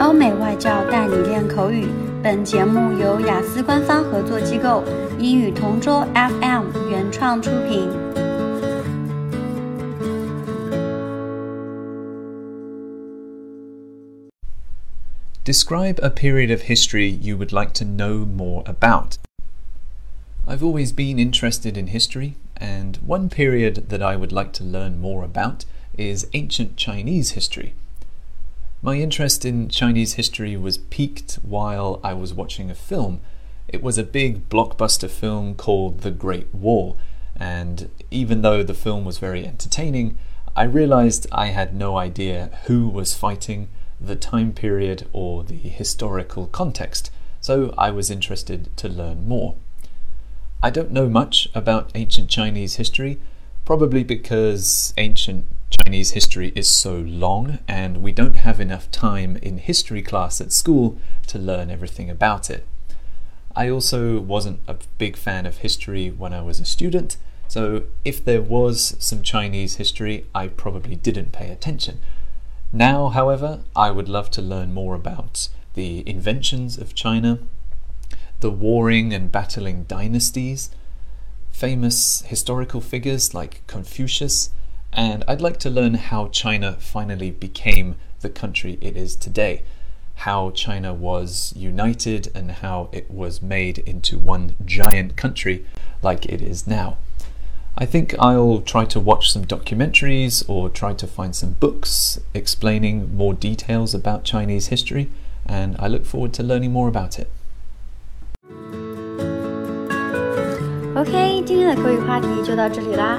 欧美外教带你练口语。本节目由雅思官方合作机构英语同桌 FM 原创出品。Describe a period of history you would like to know more about. I've always been interested in history, and one period that I would like to learn more about is ancient Chinese history. My interest in Chinese history was piqued while I was watching a film. It was a big blockbuster film called The Great Wall, and even though the film was very entertaining, I realized I had no idea who was fighting, the time period, or the historical context, so I was interested to learn more. I don't know much about ancient Chinese history, probably because ancient Chinese history is so long and we don't have enough time in history class at school to learn everything about it. I also wasn't a big fan of history when I was a student, so if there was some Chinese history, I probably didn't pay attention. Now, however, I would love to learn more about the inventions of China, the warring and battling dynasties, famous historical figures like Confucius, and I'd like to learn how China finally became the country it is today, how China was united, and how it was made into one giant country like it is now. I think I'll try to watch some documentaries or try to find some books explaining more details about Chinese history, and I look forward to learning more about it. OK，今天的口语话题就到这里啦。